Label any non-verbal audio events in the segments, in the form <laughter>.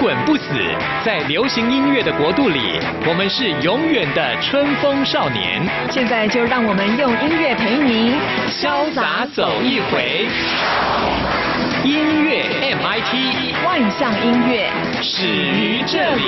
滚不死，在流行音乐的国度里，我们是永远的春风少年。现在就让我们用音乐陪您潇洒走一回。音乐 MIT，万象音乐始于这里。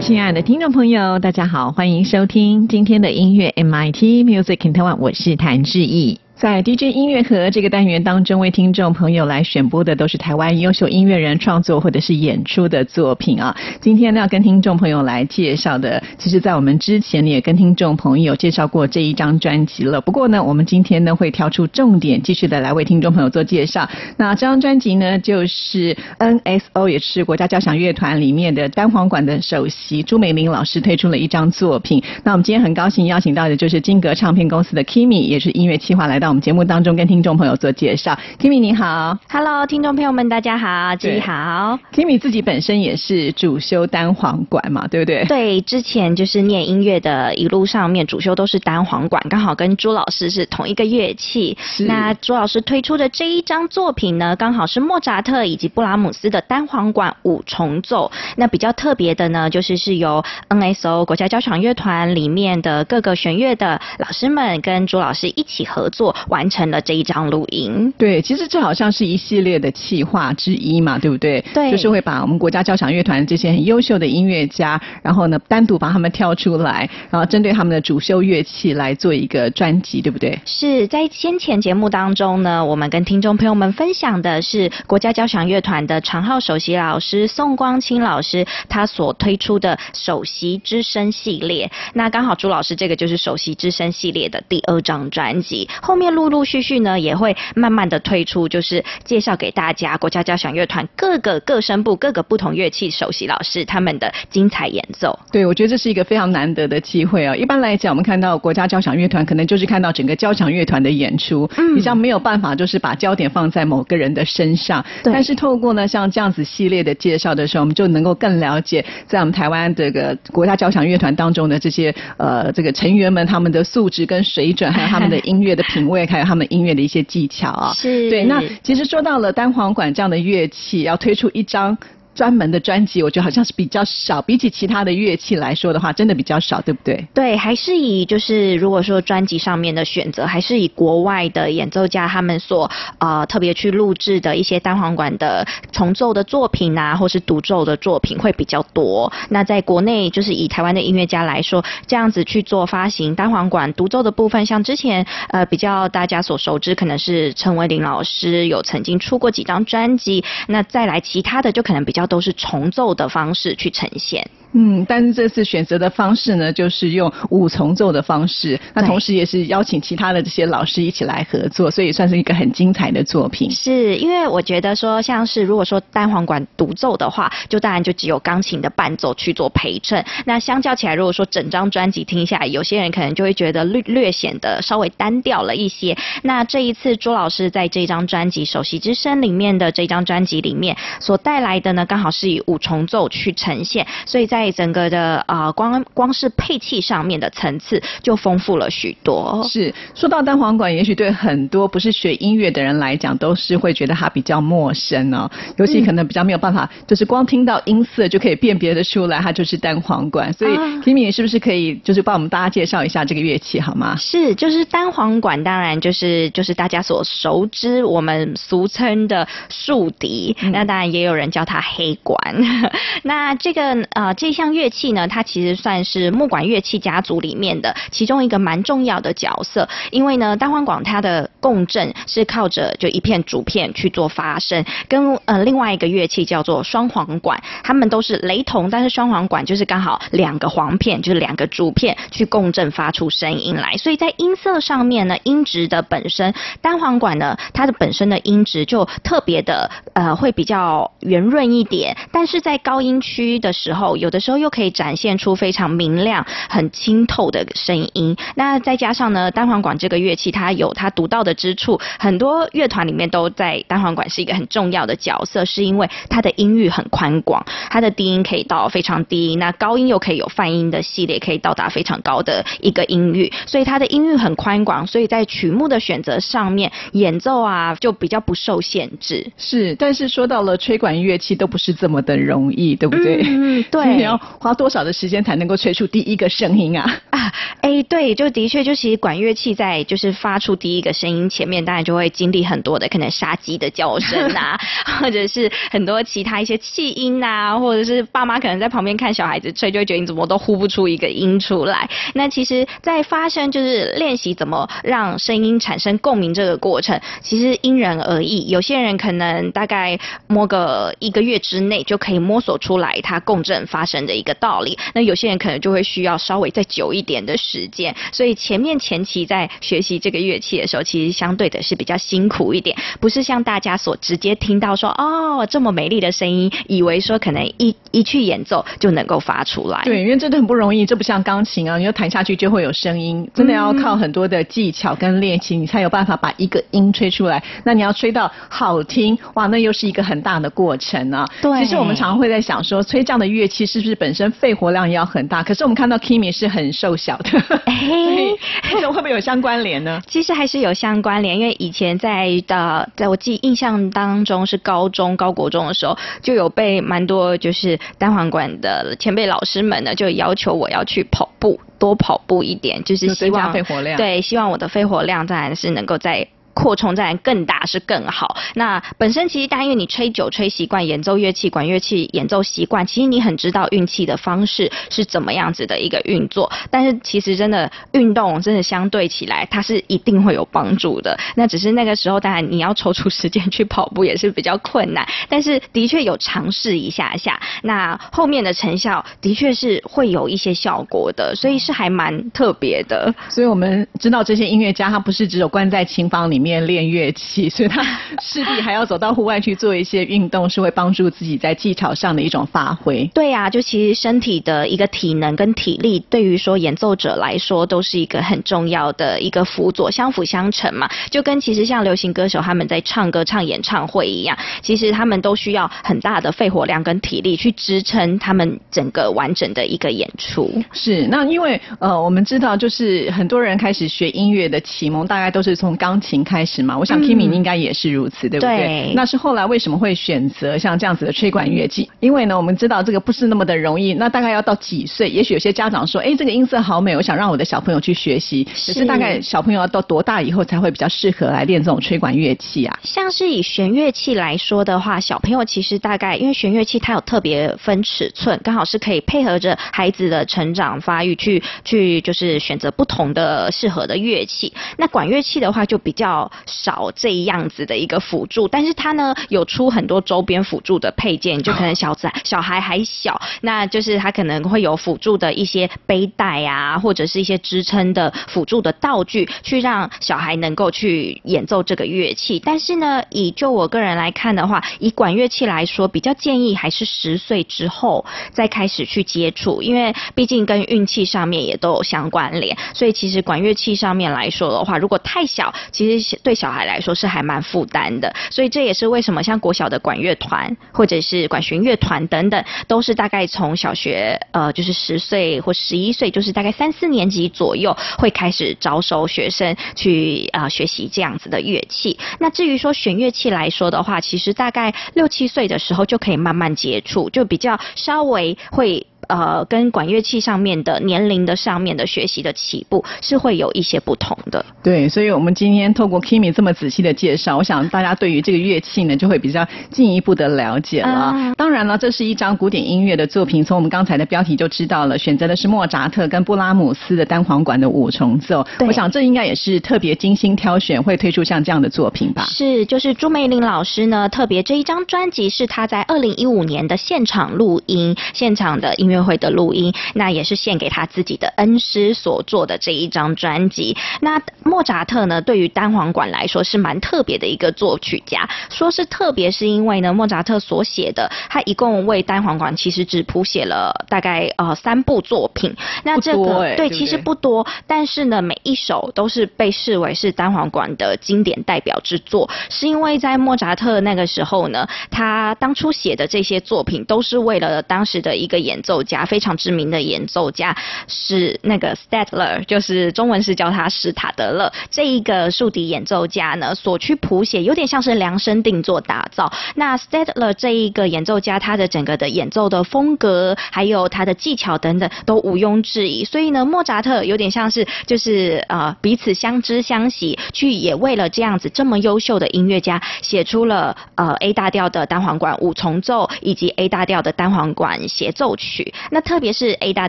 亲爱的听众朋友，大家好，欢迎收听今天的音乐 MIT Music in Taiwan，我是谭志毅。在 DJ 音乐盒这个单元当中，为听众朋友来选播的都是台湾优秀音乐人创作或者是演出的作品啊。今天呢，要跟听众朋友来介绍的，其实在我们之前也跟听众朋友介绍过这一张专辑了。不过呢，我们今天呢会挑出重点，继续的来为听众朋友做介绍。那这张专辑呢，就是 NSO，也是国家交响乐团里面的单簧管的首席朱美玲老师推出了一张作品。那我们今天很高兴邀请到的就是金格唱片公司的 Kimi，也是音乐企划来到。我们节目当中跟听众朋友做介绍，Kimi 你好，Hello，听众朋友们大家好，自己好，Kimi 自己本身也是主修单簧管嘛，对不对？对，之前就是念音乐的一路上面主修都是单簧管，刚好跟朱老师是同一个乐器。那朱老师推出的这一张作品呢，刚好是莫扎特以及布拉姆斯的单簧管五重奏。那比较特别的呢，就是是由 NSO 国家交响乐团里面的各个弦乐的老师们跟朱老师一起合作。完成了这一张录音。对，其实这好像是一系列的企划之一嘛，对不对？对，就是会把我们国家交响乐团这些很优秀的音乐家，然后呢单独把他们挑出来，然后针对他们的主修乐器来做一个专辑，对不对？是在先前节目当中呢，我们跟听众朋友们分享的是国家交响乐团的长号首席老师宋光清老师他所推出的首席之声系列。那刚好朱老师这个就是首席之声系列的第二张专辑，后面。陆陆续续呢，也会慢慢的推出，就是介绍给大家国家交响乐团各个各声部、各个不同乐器首席老师他们的精彩演奏。对，我觉得这是一个非常难得的机会啊。一般来讲，我们看到国家交响乐团，可能就是看到整个交响乐团的演出，嗯比较没有办法就是把焦点放在某个人的身上。但是透过呢像这样子系列的介绍的时候，我们就能够更了解在我们台湾这个国家交响乐团当中的这些呃这个成员们他们的素质跟水准，还有他们的音乐的品味。还有他们音乐的一些技巧啊，是对。那其实说到了单簧管这样的乐器，要推出一张。专门的专辑，我觉得好像是比较少，比起其他的乐器来说的话，真的比较少，对不对？对，还是以就是如果说专辑上面的选择，还是以国外的演奏家他们所呃特别去录制的一些单簧管的重奏的作品啊，或是独奏的作品会比较多。那在国内，就是以台湾的音乐家来说，这样子去做发行单簧管独奏的部分，像之前呃比较大家所熟知，可能是陈伟林老师有曾经出过几张专辑。那再来其他的，就可能比较。都是重奏的方式去呈现。嗯，但是这次选择的方式呢，就是用五重奏的方式。那同时也是邀请其他的这些老师一起来合作，所以算是一个很精彩的作品。是因为我觉得说，像是如果说单簧管独奏的话，就当然就只有钢琴的伴奏去做陪衬。那相较起来，如果说整张专辑听下来，有些人可能就会觉得略略显得稍微单调了一些。那这一次朱老师在这张专辑《首席之声》里面的这张专辑里面所带来的呢，刚好是以五重奏去呈现，所以在在整个的啊光光是配器上面的层次就丰富了许多。是说到单簧管，也许对很多不是学音乐的人来讲，都是会觉得它比较陌生哦。尤其可能比较没有办法，就是光听到音色就可以辨别的出来，它就是单簧管。所以 Kimi 是不是可以就是帮我们大家介绍一下这个乐器好吗？是，就是单簧管，当然就是就是大家所熟知，我们俗称的竖笛。那当然也有人叫它黑管。<laughs> 那这个呃这。这项乐器呢，它其实算是木管乐器家族里面的其中一个蛮重要的角色。因为呢，单簧管它的共振是靠着就一片竹片去做发声，跟呃另外一个乐器叫做双簧管，它们都是雷同，但是双簧管就是刚好两个簧片，就是两个竹片去共振发出声音来。所以在音色上面呢，音质的本身，单簧管呢它的本身的音质就特别的呃会比较圆润一点，但是在高音区的时候，有的。的时候又可以展现出非常明亮、很清透的声音。那再加上呢，单簧管这个乐器它有它独到的之处，很多乐团里面都在单簧管是一个很重要的角色，是因为它的音域很宽广，它的低音可以到非常低，那高音又可以有泛音的系列，可以到达非常高的一个音域，所以它的音域很宽广，所以在曲目的选择上面，演奏啊就比较不受限制。是，但是说到了吹管乐器，都不是这么的容易，对不对？嗯，对。<laughs> 你要花多少的时间才能够吹出第一个声音啊？啊，哎，对，就的确，就其实管乐器在就是发出第一个声音前面，当然就会经历很多的可能杀鸡的叫声啊，<laughs> 或者是很多其他一些气音啊，或者是爸妈可能在旁边看小孩子吹，就会觉得你怎么都呼不出一个音出来。那其实，在发声就是练习怎么让声音产生共鸣这个过程，其实因人而异。有些人可能大概摸个一个月之内就可以摸索出来它共振发生的一个道理，那有些人可能就会需要稍微再久一点的时间。所以前面前期在学习这个乐器的时候，其实相对的是比较辛苦一点，不是像大家所直接听到说哦这么美丽的声音，以为说可能一一去演奏就能够发出来。对，因为真的很不容易，这不像钢琴啊，你要弹下去就会有声音，真的要靠很多的技巧跟练习，你才有办法把一个音吹出来。那你要吹到好听，哇，那又是一个很大的过程啊。对，其实我们常常会在想说，吹这样的乐器是不是本身肺活量也要很大？可是我们看到 Kimi 是很瘦小的，所以会不会有相关联呢？<laughs> 其实还是有相关联，因为以前在的，在我记印象当中是高中高国中的时候，就有被蛮多就是单簧管的前辈老师们呢，就要求我要去跑步，多跑步一点，就是希望肺活量，对，希望我的肺活量当然是能够在。扩充自然更大是更好。那本身其实，但因为你吹久吹习惯，演奏乐器管乐器演奏习惯，其实你很知道运气的方式是怎么样子的一个运作。但是其实真的运动真的相对起来，它是一定会有帮助的。那只是那个时候，当然你要抽出时间去跑步也是比较困难。但是的确有尝试一下下，那后面的成效的确是会有一些效果的，所以是还蛮特别的。所以我们知道这些音乐家，他不是只有关在琴房里面。面练乐器，<laughs> 所以他势必还要走到户外去做一些运动，是会帮助自己在技巧上的一种发挥。对呀，就其实身体的一个体能跟体力，对于说演奏者来说，都是一个很重要的一个辅佐，相辅相成嘛。就跟其实像流行歌手他们在唱歌、唱演唱会一样，其实他们都需要很大的肺活量跟体力去支撑他们整个完整的一个演出。是，那因为呃，我们知道，就是很多人开始学音乐的启蒙，大概都是从钢琴开。开始嘛，我想 Kimi 应该也是如此，对不对？那是后来为什么会选择像这样子的吹管乐器？因为呢，我们知道这个不是那么的容易。那大概要到几岁？也许有些家长说，哎，这个音色好美，我想让我的小朋友去学习。可是大概小朋友要到多大以后才会比较适合来练这种吹管乐器啊？像是以弦乐器来说的话，小朋友其实大概因为弦乐器它有特别分尺寸，刚好是可以配合着孩子的成长发育去去就是选择不同的适合的乐器。那管乐器的话就比较。少这样子的一个辅助，但是它呢有出很多周边辅助的配件，就可能小仔小孩还小，那就是它可能会有辅助的一些背带啊，或者是一些支撑的辅助的道具，去让小孩能够去演奏这个乐器。但是呢，以就我个人来看的话，以管乐器来说，比较建议还是十岁之后再开始去接触，因为毕竟跟运气上面也都有相关联，所以其实管乐器上面来说的话，如果太小，其实。对小孩来说是还蛮负担的，所以这也是为什么像国小的管乐团或者是管弦乐团等等，都是大概从小学呃就是十岁或十一岁，就是大概三四年级左右会开始招收学生去啊学习这样子的乐器。那至于说弦乐器来说的话，其实大概六七岁的时候就可以慢慢接触，就比较稍微会。呃，跟管乐器上面的年龄的上面的学习的起步是会有一些不同的。对，所以我们今天透过 Kimi 这么仔细的介绍，我想大家对于这个乐器呢，就会比较进一步的了解了。当然了，这是一张古典音乐的作品，从我们刚才的标题就知道了，选择的是莫扎特跟布拉姆斯的单簧管的五重奏。我想这应该也是特别精心挑选，会推出像这样的作品吧？是，就是朱梅玲老师呢，特别这一张专辑是他在二零一五年的现场录音，现场的音乐。乐会的录音，那也是献给他自己的恩师所做的这一张专辑。那莫扎特呢，对于单簧管来说是蛮特别的一个作曲家。说是特别，是因为呢，莫扎特所写的，他一共为单簧管其实只谱写了大概呃三部作品。那这个对，其实不多，但是呢，每一首都是被视为是单簧管的经典代表之作。是因为在莫扎特那个时候呢，他当初写的这些作品都是为了当时的一个演奏家，非常知名的演奏家是那个 Stadler，就是中文是叫他史塔德勒这一个竖笛演奏家呢所去谱写，有点像是量身定做打造。那 Stadler 这一个演奏家，他的整个的演奏的风格，还有他的技巧等等，都毋庸置疑。所以呢，莫扎特有点像是就是呃彼此相知相惜，去也为了这样子这么优秀的音乐家，写出了呃 A 大调的单簧管五重奏以及 A 大调的单簧管协奏曲。那特别是 A 大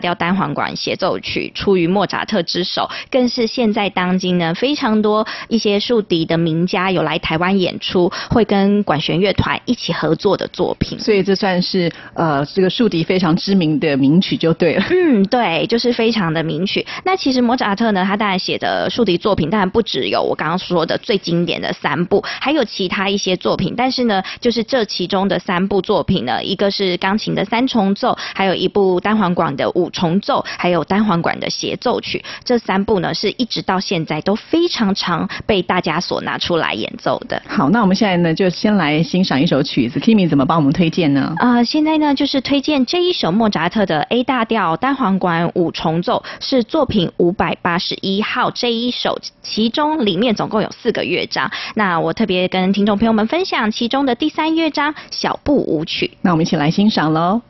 调单簧管协奏曲出于莫扎特之手，更是现在当今呢非常多一些竖笛的名家有来台湾演出，会跟管弦乐团一起合作的作品。所以这算是呃这个竖笛非常知名的名曲就对了。<laughs> 嗯，对，就是非常的名曲。那其实莫扎特呢，他当然写的竖笛作品当然不只有我刚刚说的最经典的三部，还有其他一些作品。但是呢，就是这其中的三部作品呢，一个是钢琴的三重奏，还有一部单簧管的五重奏，还有单簧管的协奏曲。这三部呢，是一直到现在都非常常被大家所拿出来演奏的。好，那我们现在呢，就先来欣赏一首曲子，Kimi 怎么帮我们推荐呢？啊，现在呢，就是推荐这一首莫扎特的 A 大调单簧管五重奏，是作品五百八十一号这一首，其中里面总共有四个乐章。那我特别跟听众朋友们分享其中的第三乐章小步舞曲。那我们一起来欣赏喽。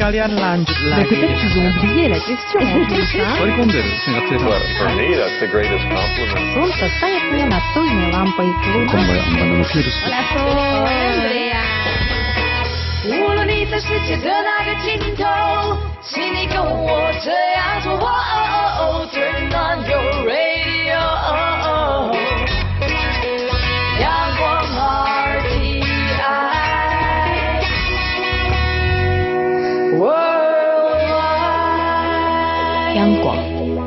sekalian lanjut Mais lagi. peut-être qu'ils ont oublié la question en plus, hein Sorry Kunder, singkat cerita. Well, for me, that's the greatest compliment. Солнце станет мне настольной лампой луна. Kembali anda virus. 无论你在世界的哪个尽头，请你跟我这样做。哦 Turn on your radio，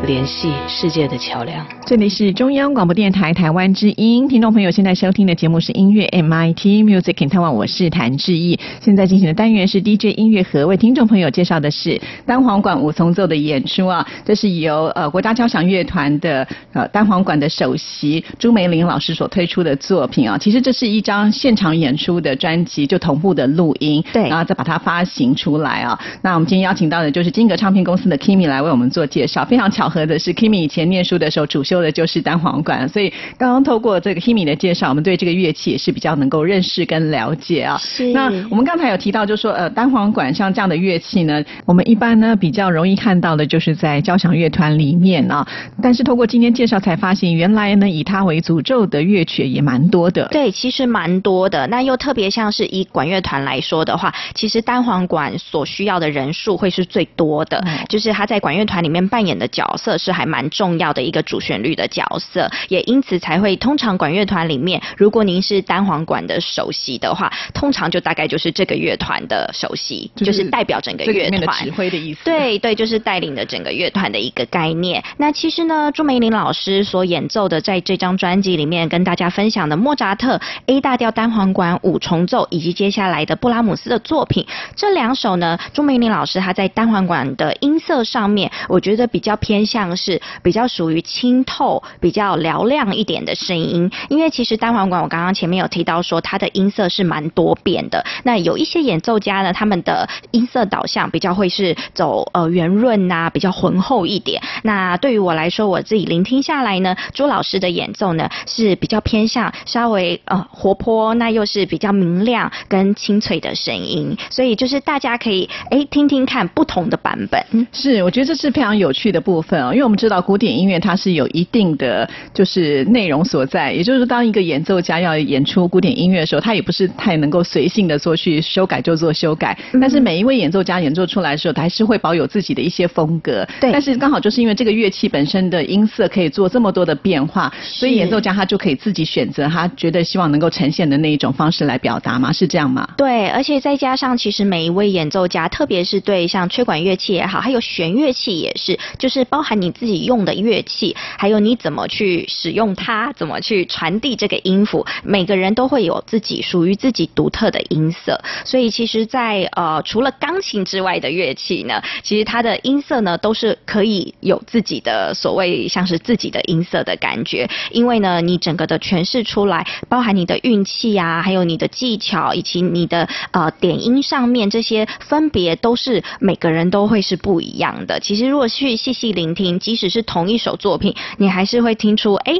联系世界的桥梁。这里是中央广播电台台湾之音，听众朋友现在收听的节目是音乐 MIT Music in Taiwan，我是谭志毅。现在进行的单元是 DJ 音乐盒，为听众朋友介绍的是单簧管五重奏的演出啊，这是由呃国家交响乐团的呃单簧管的首席朱梅玲老师所推出的作品啊。其实这是一张现场演出的专辑，就同步的录音，对然后再把它发行出来啊。那我们今天邀请到的就是金格唱片公司的 Kimi 来为我们做介绍。非常巧合的是，Kimi 以前念书的时候主修的就是单簧管，所以刚刚透过这个 Kimi 的介绍，我们对这个乐器也是比较能够认识跟了解啊。是那我们刚才有提到，就说呃单簧管像这样的乐器呢，我们一般呢比较容易看到的就是在交响乐团里面啊。但是透过今天介绍才发现，原来呢以它为主奏的乐曲也蛮多的。对，其实蛮多的。那又特别像是以管乐团来说的话，其实单簧管所需要的人数会是最多的，嗯就是他在管乐团里面扮演的角色是还蛮重要的一个主旋律的角色，也因此才会通常管乐团里面，如果您是单簧管的首席的话，通常就大概就是这个乐团的首席，就是代表整个乐团指。挥的意思。对对，就是带领的整个乐团的一个概念。那其实呢，朱梅林老师所演奏的，在这张专辑里面跟大家分享的莫扎特 A 大调单簧管五重奏，以及接下来的布拉姆斯的作品，这两首呢，朱梅林老师他在单簧管的音色上面，我觉得比较偏向像是比较属于清透、比较嘹亮一点的声音。因为其实单簧管我刚刚前面有提到说，它的音色是蛮多变的。那有一些演奏家呢，他们的音色导向比较会是走呃圆润呐、比较浑厚一点。那对于我来说，我自己聆听下来呢，朱老师的演奏呢是比较偏向稍微呃活泼，那又是比较明亮跟清脆的声音。所以就是大家可以哎听听看不同的版本。是，我觉得这是非常有趣的部分哦，因为我们知道古典音乐它是有一定的就是内容所在，也就是说，当一个演奏家要演出古典音乐的时候，他也不是太能够随性的说去修改就做修改，嗯但是每一位演奏家演奏出来的时候，他还是会保有自己的一些风格。对但是刚好就是因为这个乐器本身的音色可以做这么多的变化，所以演奏家他就可以自己选择他觉得希望能够呈现的那一种方式来表达嘛，是这样吗？对，而且再加上，其实每一位演奏家，特别是对像吹管乐器也好，还有弦乐器也是，就是包含你自己用的乐器，还有你怎么去使用它，怎么去传递这个音符，每个人都会有自己属于自己独特的音色。所以其实在，呃除了钢琴之外的乐器呢，其实它的音色呢都是可以有自己的所谓像是自己的音色的感觉，因为呢你整个的诠释出来，包含你的运气啊，还有你的技巧以及你的呃点音上面这些分别都是每个人都会是不一样的。其实如果去细细聆听，即使是同一首作品，你还是会听出，哎，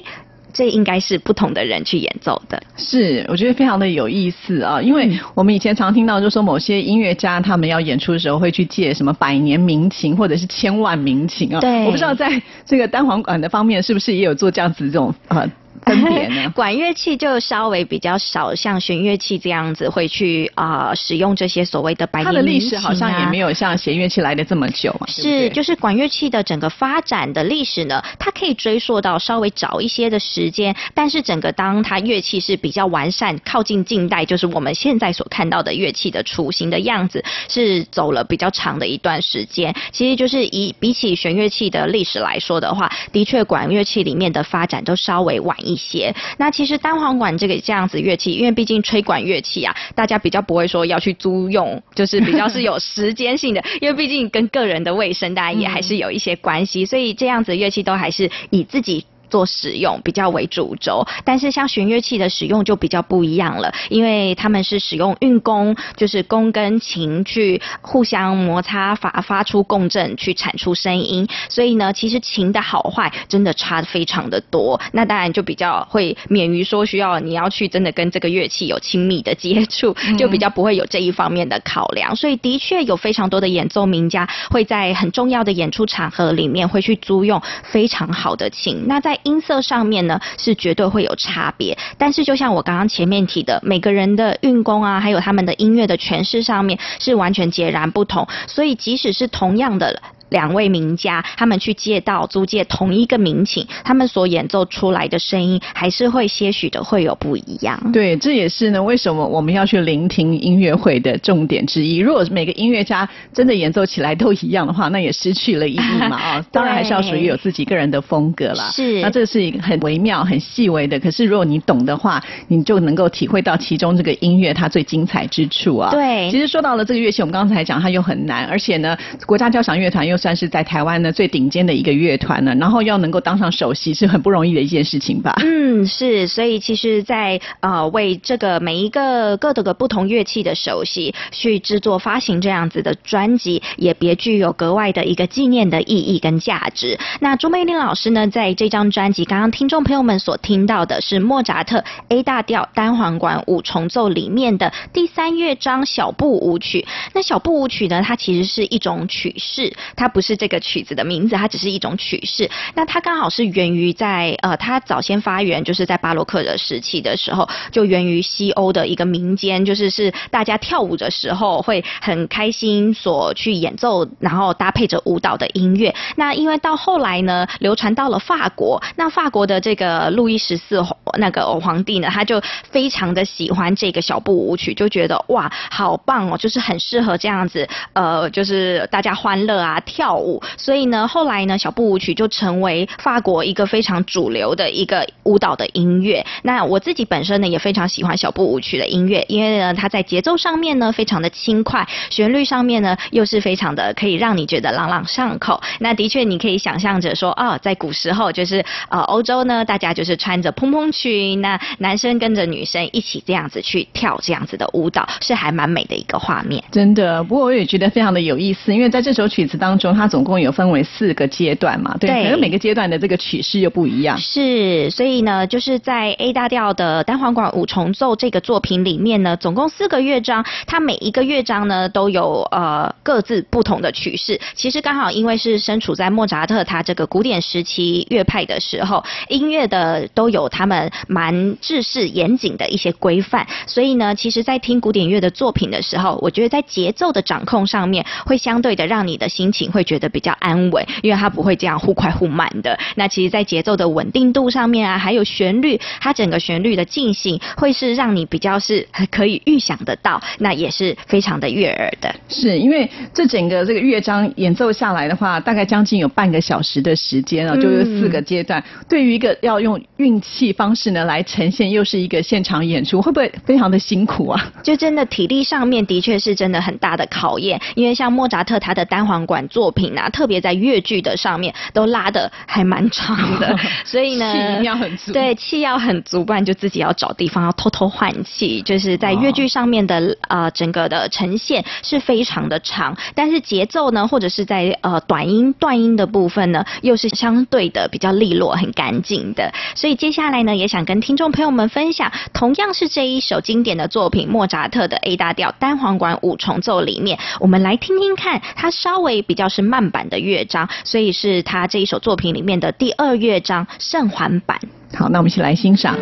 这应该是不同的人去演奏的。是，我觉得非常的有意思啊，因嗯为我们以前常听到，就说某些音乐家他们要演出的时候会去借什么百年名琴或者是千万名琴啊。对我不知道在这个单簧管的方面是不是也有做这样子这种呃分别呢？<laughs> 管乐器就稍微比较少，像弦乐器这样子会去啊、呃使用这些所谓的百它年名琴的历史好像也啊没有像弦乐器来的这么久嘛。对不是，对就是管乐器的整个发展的历史呢，它可以追溯到稍微早一些的时间，但是整个当它乐器是比较完善，靠近近代，就是我们现在所看到的乐器的雏形的样子，是走了比较长的一段时间。其实就是以比起弦乐器的历史来说的话，的确管乐器里面的发展都稍微晚一些。那其实单簧管这个这样子乐器，因为毕竟吹管乐器啊，大家比较不会说要去租用，就是比较是有时间性的，因为毕竟跟个人的卫生，大家也还是有一些关系，所以这样子乐器都还是以自己。做使用比较为主轴，但是像弦乐器的使用就比较不一样了，因为他们是使用运弓，就是弓跟琴去互相摩擦发发出共振，去产出声音。所以呢，其实琴的好坏真的差得非常的多。那当然就比较会免于说需要你要去真的跟这个乐器有亲密的接触，就比较不会有这一方面的考量。所以的确有非常多的演奏名家会在很重要的演出场合里面会去租用非常好的琴。那在音色上面呢，是绝对会有差别。但是就像我刚刚前面提的，每个人的运功啊，还有他们的音乐的诠释上面是完全截然不同。所以即使是同样的。两位名家，他们去借到租借同一个民琴，他们所演奏出来的声音还是会些许的会有不一样。对，这也是呢，为什么我们要去聆听音乐会的重点之一。如果每个音乐家真的演奏起来都一样的话，那也失去了意义嘛啊、<laughs> 当然还是要属于有自己个人的风格啦。是那这是一个很微妙、很细微的，可是如果你懂的话，你就能够体会到其中这个音乐它最精彩之处啊。对其实说到了这个乐器，我们刚才讲它又很难，而且呢，国家交响乐团又算是在台湾呢最顶尖的一个乐团呢，然后要能够当上首席是很不容易的一件事情吧。嗯，是，所以其实在，呃为这个每一个各个不同乐器的首席去制作发行这样子的专辑，也别具有格外的一个纪念的意义跟价值。那朱美玲老师呢，在这张专辑，刚刚听众朋友们所听到的是莫扎特 A 大调单簧管五重奏里面的第三乐章小步舞曲。那小步舞曲呢，它其实是一种曲式，它不是这个曲子的名字，它只是一种曲式。那它刚好是源于在呃，它早先发源就是在巴洛克的时期的时候，就源于西欧的一个民间，就是是大家跳舞的时候会很开心所去演奏，然后搭配着舞蹈的音乐。那因为到后来呢，流传到了法国，那法国的这个路易十四那个皇帝呢，他就非常的喜欢这个小步舞曲，就觉得哇，好棒哦，就是很适合这样子，呃，就是大家欢乐啊，跳舞。所以呢，后来呢，小步舞曲就成为法国一个非常主流的一个舞蹈的音乐。那我自己本身呢，也非常喜欢小步舞曲的音乐，因为呢，它在节奏上面呢非常的轻快，旋律上面呢又是非常的可以让你觉得朗朗上口。那的确，你可以想象着说，哦，在古时候就是呃欧洲呢，大家就是穿着蓬蓬裙，那男生跟着女生一起这样子去跳这样子的舞蹈，是还蛮美的一个画面。真的，不过我也觉得非常的有意思，因为在这首曲子当中，它总共有分为四个阶段嘛，对，对可是每个阶段的这个曲式又不一样。是，所以呢，就是在 A 大调的单簧管五重奏这个作品里面呢，总共四个乐章，它每一个乐章呢都有呃各自不同的曲式。其实刚好因为是身处在莫扎特他这个古典时期乐派的时候，音乐的都有他们蛮制式严谨的一些规范，所以呢，其实在听古典乐的作品的时候，我觉得在节奏的掌控上面会相对的让你的心情会觉得比较安稳，因为它不会这样忽快忽慢的。那其实，在节奏的稳定度上面啊，还有旋律，它整个旋律的进行会是让你比较是可以预想得到，那也是非常的悦耳的。是因为这整个这个乐章演奏下来的话，大概将近有半个小时的时间啊，嗯就是四个阶段。对于一个要用运气方式呢来呈现，又是一个现场演出，会不会非常的辛苦啊？就真的体力上面的确是真的很大的考验，因为像莫扎特他的单簧管作品啊，特别在越剧的上面都拉的还蛮长的，<laughs> 所以呢，气要很足。对，气要很足，不然就自己要找地方要偷偷换气，就是在越剧上面的呃整个的呈现是非常的长，但是节奏呢，或者是在呃短音断音的部分呢，又是相对的比较利落、很干净的。所以接下来呢，也想跟听众朋友们分享，同样是这一首经典的作品，莫扎特的 A 大调单簧管五重奏里面，我们来听听看，它稍微比较是慢版的乐章，所以是他这一首作品里面的第二乐章圣环版。好，那我们一起来欣赏。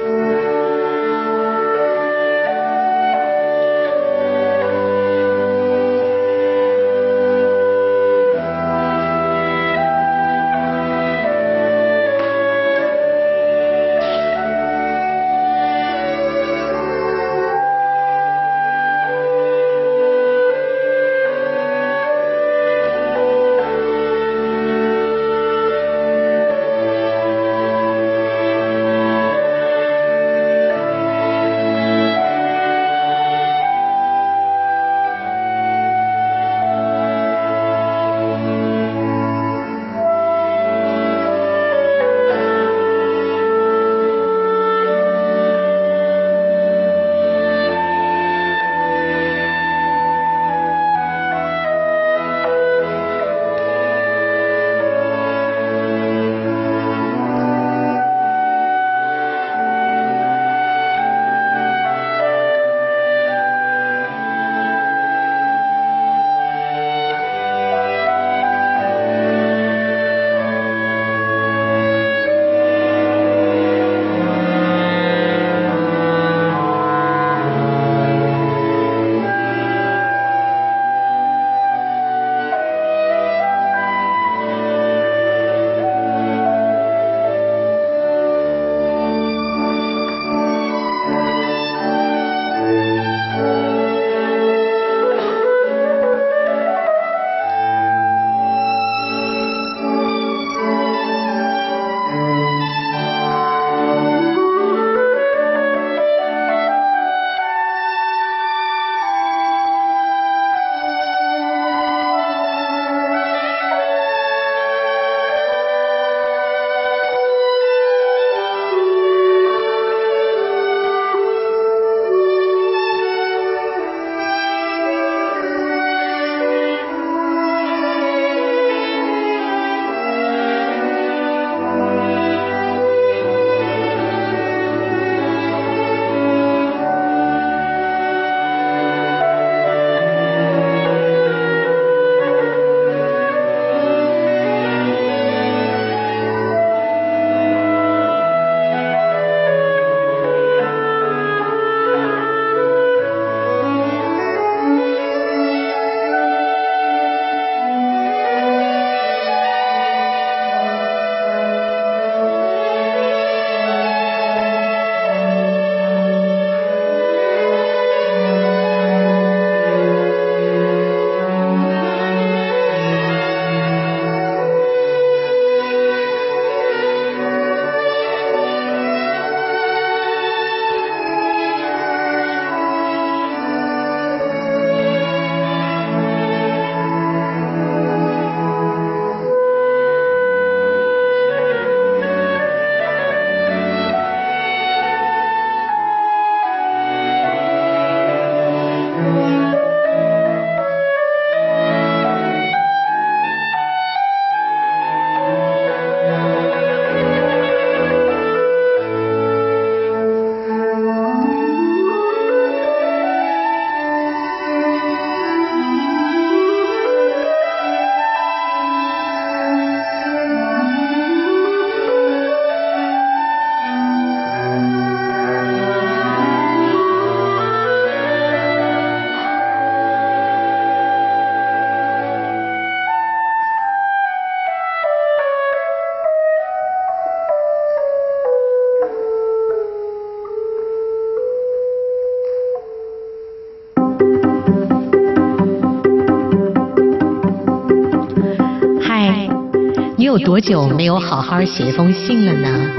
有多久没有好好写一封信了呢？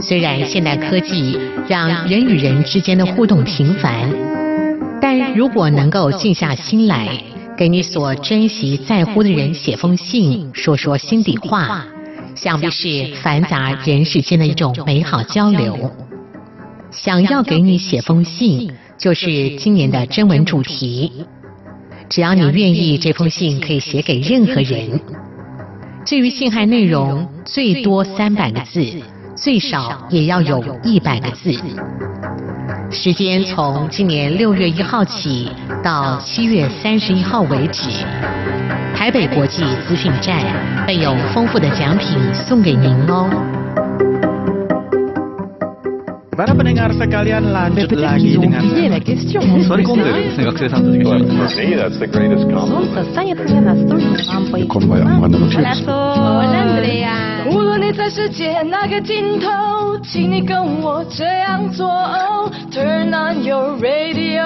虽然现代科技让人与人之间的互动频繁，但如果能够静下心来，给你所珍惜在乎的人写封信，说说心底话，想必是繁杂人世间的一种美好交流。想要给你写封信，就是今年的征文主题。只要你愿意，这封信可以写给任何人。至于信函内容，最多三百个字，最少也要有一百个字。时间从今年六月一号起到七月三十一号为止。台北国际资讯站备有丰富的奖品送给您哦。Para pendengar sekalian lanjut Peut-être lagi qu'ils ont dengan oublié la question. Sorry kom dere, sen学生さんたちが But for me, that's the greatest そう compliment. さ、三月份のストーリーワンポイント。 无论你在世界哪个尽头，请你跟我这样做。Turn on your radio，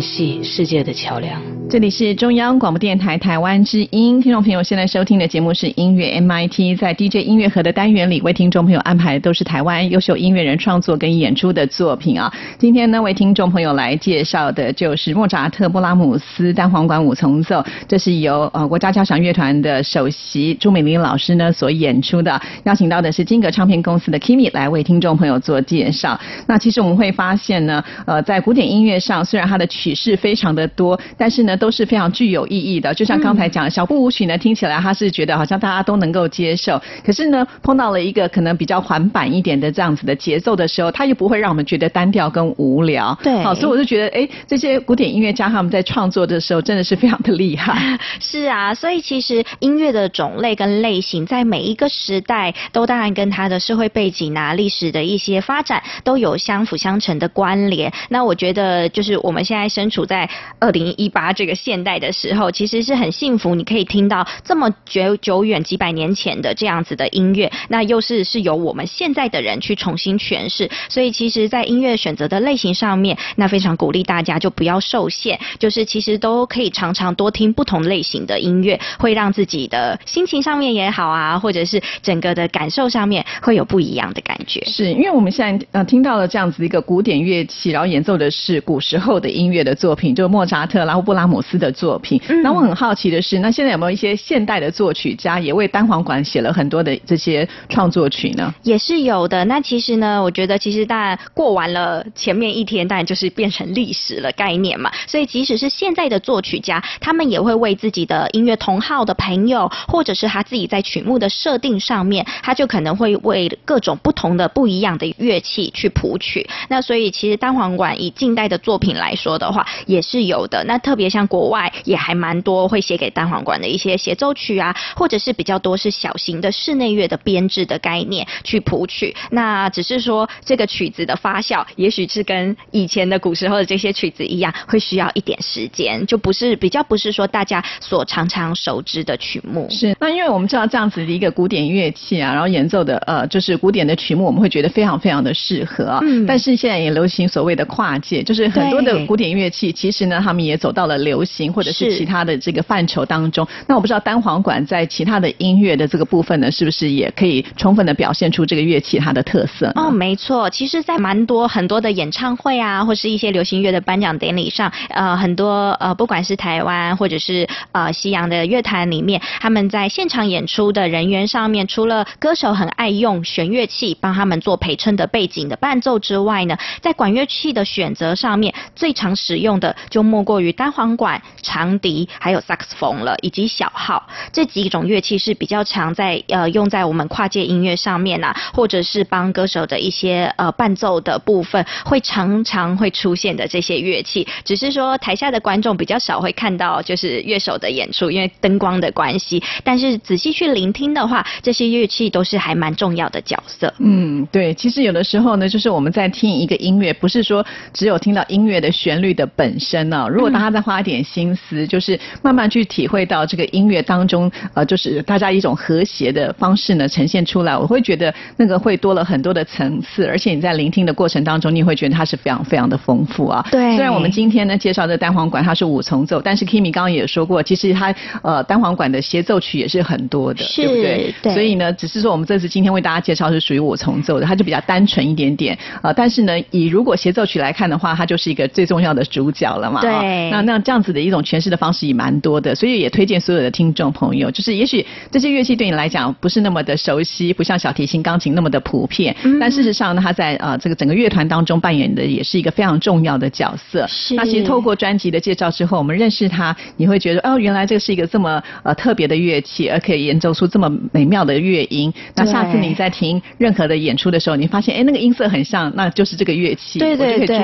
系世界的桥梁。这里是中央广播电台台湾之音，听众朋友现在收听的节目是音乐 MIT，在 DJ 音乐盒的单元里，为听众朋友安排的都是台湾优秀音乐人创作跟演出的作品啊。今天呢，为听众朋友来介绍的就是莫扎特、布拉姆斯单簧管五重奏，这是由呃国家交响乐团的首席朱美玲老师呢所演出的，邀请到的是金格唱片公司的 Kimi 来为听众朋友做介绍。那其实我们会发现呢，呃，在古典音乐上，虽然它的曲式非常的多，但是呢都是非常具有意义的。就像刚才讲的，小步舞曲呢，听起来他是觉得好像大家都能够接受，可是呢，碰到了一个可能比较缓板一点的这样子的节奏的时候，它又不会让我们觉得单调跟无聊。对好，所以我就觉得，哎，这些古典音乐家他们在创作的时候真的是非常的厉害。是啊，所以其实音乐的种类跟类型，在每一个时代都当然跟它的社会背景啊、历史的一些发展都有相辅相成的关联。那我觉得，就是我们现在身处在二零一八这个个现代的时候，其实是很幸福，你可以听到这么久久远几百年前的这样子的音乐，那又是是由我们现在的人去重新诠释。所以其实，在音乐选择的类型上面，那非常鼓励大家就不要受限，就是其实都可以常常多听不同类型的音乐，会让自己的心情上面也好啊，或者是整个的感受上面会有不一样的感觉。是因为我们现在呃听到了这样子一个古典乐器，然后演奏的是古时候的音乐的作品，就莫扎特然后布拉姆斯的作品。嗯那我很好奇的是，那现在有没有一些现代的作曲家也为单簧管写了很多的这些创作曲呢？也是有的。那其实呢，我觉得其实当然过完了前面一天，当然就是变成历史了概念嘛。所以即使是现在的作曲家，他们也会为自己的音乐同好的朋友，或者是他自己在曲目的设定上面，他就可能会为各种不同的不一样的乐器去谱曲。那所以其实单簧管以近代的作品来说的话，也是有的。那特别像国外也还蛮多会写给单簧管的一些协奏曲啊，或者是比较多是小型的室内乐的编制的概念去谱曲。那只是说这个曲子的发酵，也许是跟以前的古时候的这些曲子一样，会需要一点时间，就不是比较不是说大家所常常熟知的曲目。是，那因为我们知道这样子的一个古典乐器啊，然后演奏的呃就是古典的曲目，我们会觉得非常非常的适合啊。嗯但是现在也流行所谓的跨界，就是很多的古典乐器，其实呢他们也走到了流行或者是是其他的这个范畴当中。那我不知道单簧管在其他的音乐的这个部分呢，是不是也可以充分的表现出这个乐器它的特色？哦，没错，其实，在蛮多很多的演唱会啊，或是一些流行乐的颁奖典礼上，呃，很多呃，不管是台湾或者是呃西洋的乐坛里面，他们在现场演出的人员上面，除了歌手很爱用弦乐器帮他们做陪衬的背景的伴奏之外呢，在管乐器的选择上面，最常使用的就莫过于单簧管、长笛，还有萨克斯风了，以及小号这几种乐器是比较常在呃用在我们跨界音乐上面啊，或者是帮歌手的一些呃伴奏的部分，会常常会出现的这些乐器。只是说台下的观众比较少会看到就是乐手的演出，因为灯光的关系。但是仔细去聆听的话，这些乐器都是还蛮重要的角色。嗯，对，其实有的时候呢，就是我们在听一个音乐，不是说只有听到音乐的旋律的本身呢、如果大家再花点心思，就是慢慢去体会到这个音乐当中，呃，就是大家一种和谐的方式呢呈现出来，我会觉得那个会多了很多的层次，而且你在聆听的过程当中，你会觉得它是非常非常的丰富啊。对虽然我们今天呢介绍的单簧管它是五重奏，但是 Kimi 刚刚也说过，其实它呃单簧管的协奏曲也是很多的，对不对？对所以呢，只是说我们这次今天为大家介绍是属于五重奏的，它就比较单纯一点点。呃，但是呢，以如果协奏曲来看的话，它就是一个最重要的主角了嘛。对哦那那这样子的一种诠释的方式也蛮多的，所以也推荐所有的听众朋友，就是也许这些乐器对你来讲不是那么的熟悉，不像小提琴、钢琴那么的普遍，嗯但事实上呢，它在呃这个整个乐团当中扮演的也是一个非常重要的角色。是那其实透过专辑的介绍之后，我们认识它，你会觉得哦，原来这是一个这么呃特别的乐器，而可以演奏出这么美妙的乐音。那下次你在听任何的演出的时候，你发现哎那个音色很像，那就是这个乐器，对对对。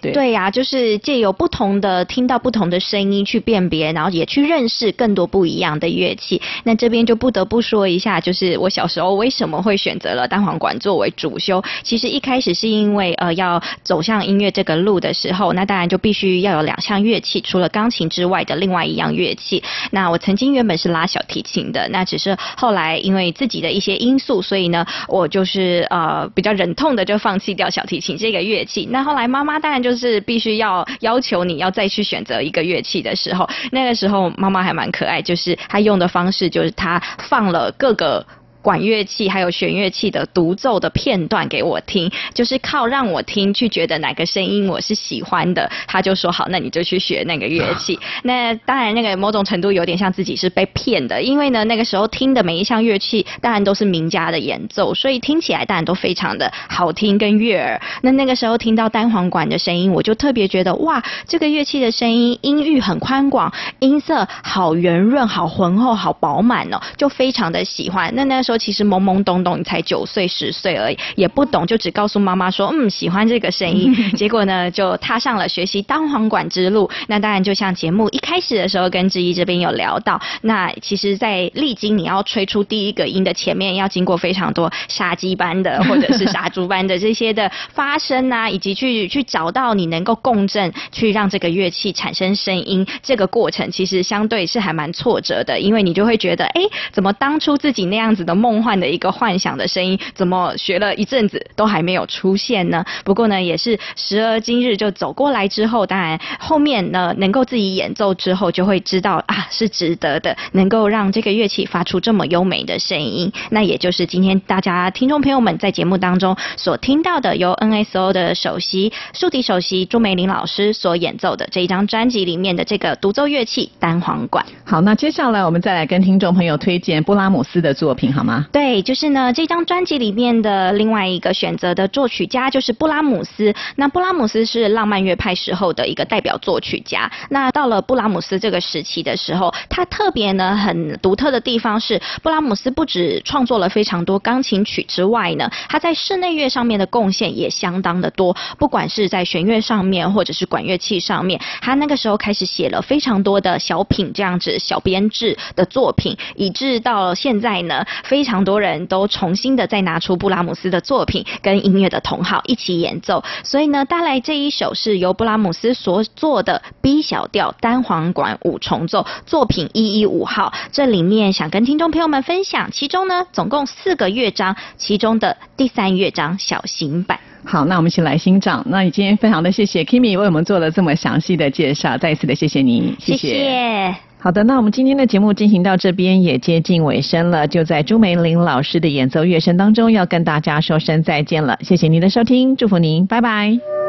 对对呀、就是借由不同的听到不同的声音去辨别，然后也去认识更多不一样的乐器。那这边就不得不说一下，就是我小时候为什么会选择了单簧管作为主修。其实一开始是因为呃要走向音乐这个路的时候，那当然就必须要有两项乐器，除了钢琴之外的另外一样乐器。那我曾经原本是拉小提琴的，那只是后来因为自己的一些因素，所以呢，我就是呃比较忍痛的就放弃掉小提琴这个乐器。那后来妈妈当然就是必须要要求你要再去选择一个乐器的时候，那个时候妈妈还蛮可爱，就是她用的方式就是她放了各个。管乐器还有弦乐器的独奏的片段给我听，就是靠让我听去觉得哪个声音我是喜欢的，他就说好，那你就去学那个乐器。那当然，那个某种程度有点像自己是被骗的，因为呢那个时候听的每一项乐器当然都是名家的演奏，所以听起来当然都非常的好听跟悦耳。那那个时候听到单簧管的声音，我就特别觉得哇，这个乐器的声音音域很宽广，音色好圆润、好浑厚、好饱满哦，就非常的喜欢。那那时候其实懵懵懂懂，你才九岁十岁而已，也不懂，就只告诉妈妈说嗯喜欢这个声音。<laughs> 结果呢，就踏上了学习单簧管之路。那当然就像节目一开始的时候跟志毅这边有聊到，那其实，在历经你要吹出第一个音的前面，要经过非常多杀鸡般的或者是杀猪般的这些的发声啊，以及去 <laughs> 去找到你能够共振，去让这个乐器产生声音，这个过程其实相对是还蛮挫折的，因为你就会觉得，哎，怎么当初自己那样子的梦梦幻的一个幻想的声音，怎么学了一阵子都还没有出现呢？不过呢，也是时而今日就走过来之后，当然后面呢能够自己演奏之后，就会知道啊是值得的，能够让这个乐器发出这么优美的声音。那也就是今天大家听众朋友们在节目当中所听到的，由 NSO 的首席竖笛首席朱梅林老师所演奏的这一张专辑里面的这个独奏乐器单簧管。好，那接下来我们再来跟听众朋友推荐布拉姆斯的作品，好吗？对，就是呢，这张专辑里面的另外一个选择的作曲家就是布拉姆斯。那布拉姆斯是浪漫乐派时候的一个代表作曲家。那到了布拉姆斯这个时期的时候，他特别呢很独特的地方是，布拉姆斯不止创作了非常多钢琴曲之外呢，他在室内乐上面的贡献也相当的多，不管是在弦乐上面或者是管乐器上面，他那个时候开始写了非常多的小品这样子小编制的作品，以致到现在呢，非常多人都重新的再拿出布拉姆斯的作品跟音乐的同好一起演奏，所以呢，带来这一首是由布拉姆斯所做的 B 小调单簧管五重奏作品一一五号，这里面想跟听众朋友们分享，其中呢总共四个乐章，其中的第三乐章小型版。好，那我们一起来欣赏。那你今天非常的谢谢 Kimi 为我们做了这么详细的介绍，再一次的谢谢你，谢谢好的，那我们今天的节目进行到这边也接近尾声了，就在朱梅玲老师的演奏乐声当中，要跟大家说声再见了。谢谢您的收听，祝福您，拜拜。